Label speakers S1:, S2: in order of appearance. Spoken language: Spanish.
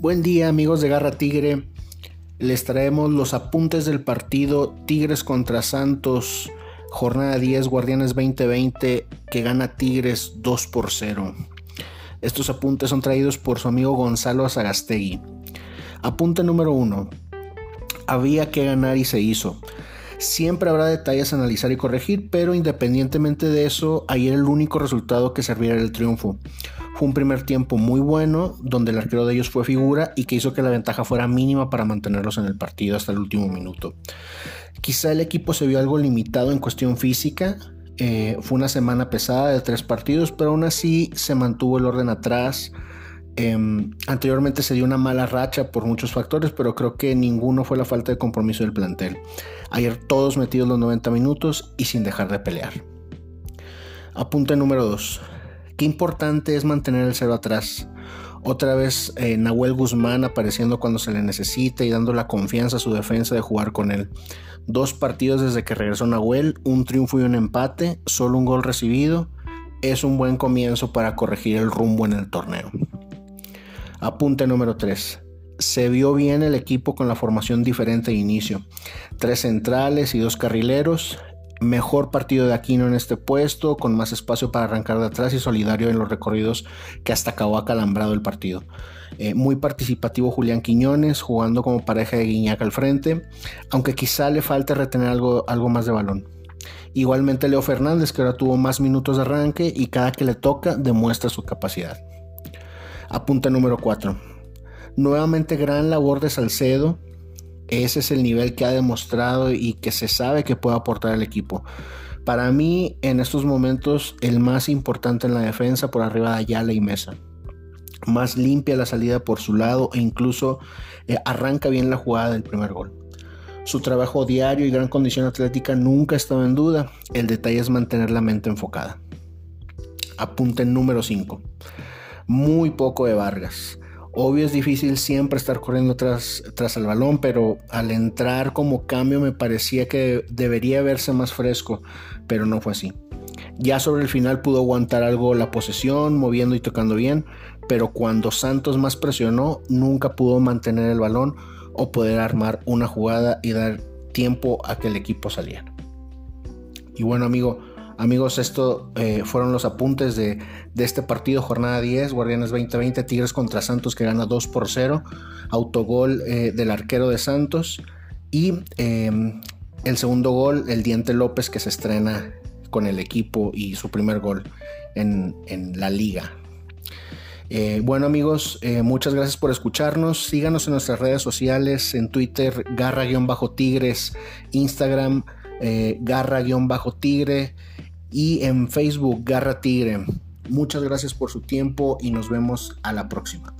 S1: Buen día amigos de Garra Tigre. Les traemos los apuntes del partido Tigres contra Santos, jornada 10, Guardianes 2020, que gana Tigres 2 por 0. Estos apuntes son traídos por su amigo Gonzalo Azagastegui. Apunte número 1. Había que ganar y se hizo. Siempre habrá detalles a analizar y corregir, pero independientemente de eso, ayer el único resultado que serviera era el triunfo. Fue un primer tiempo muy bueno, donde el arquero de ellos fue figura y que hizo que la ventaja fuera mínima para mantenerlos en el partido hasta el último minuto. Quizá el equipo se vio algo limitado en cuestión física, eh, fue una semana pesada de tres partidos, pero aún así se mantuvo el orden atrás. Em, anteriormente se dio una mala racha por muchos factores, pero creo que ninguno fue la falta de compromiso del plantel. Ayer todos metidos los 90 minutos y sin dejar de pelear. Apunte número 2. Qué importante es mantener el cero atrás. Otra vez eh, Nahuel Guzmán apareciendo cuando se le necesita y dando la confianza a su defensa de jugar con él. Dos partidos desde que regresó Nahuel, un triunfo y un empate, solo un gol recibido. Es un buen comienzo para corregir el rumbo en el torneo. Apunte número 3. Se vio bien el equipo con la formación diferente de inicio. Tres centrales y dos carrileros. Mejor partido de Aquino en este puesto, con más espacio para arrancar de atrás y solidario en los recorridos que hasta acabó acalambrado el partido. Eh, muy participativo Julián Quiñones, jugando como pareja de Guiñac al frente, aunque quizá le falte retener algo, algo más de balón. Igualmente Leo Fernández, que ahora tuvo más minutos de arranque y cada que le toca demuestra su capacidad. Apunta número 4. Nuevamente gran labor de Salcedo. Ese es el nivel que ha demostrado y que se sabe que puede aportar al equipo. Para mí, en estos momentos, el más importante en la defensa por arriba de Ayala y Mesa. Más limpia la salida por su lado e incluso eh, arranca bien la jugada del primer gol. Su trabajo diario y gran condición atlética nunca ha estado en duda. El detalle es mantener la mente enfocada. Apunte número 5 muy poco de Vargas. Obvio es difícil siempre estar corriendo tras, tras el balón, pero al entrar como cambio me parecía que debería verse más fresco, pero no fue así. Ya sobre el final pudo aguantar algo la posesión, moviendo y tocando bien, pero cuando Santos más presionó, nunca pudo mantener el balón o poder armar una jugada y dar tiempo a que el equipo saliera. Y bueno, amigo, Amigos, esto eh, fueron los apuntes de, este partido, jornada 10, Guardianes 2020, Tigres contra Santos que gana 2 por 0, autogol eh, del arquero de Santos y em, el segundo gol, el Diente López que se estrena con el equipo y su primer gol en, la liga. Eh, bueno amigos, muchas gracias por escucharnos. Síganos en nuestras redes sociales, en Twitter, garra-tigres, Instagram, garra-tigre y en Facebook Garra Tigre. Muchas gracias por su tiempo y nos vemos a la próxima.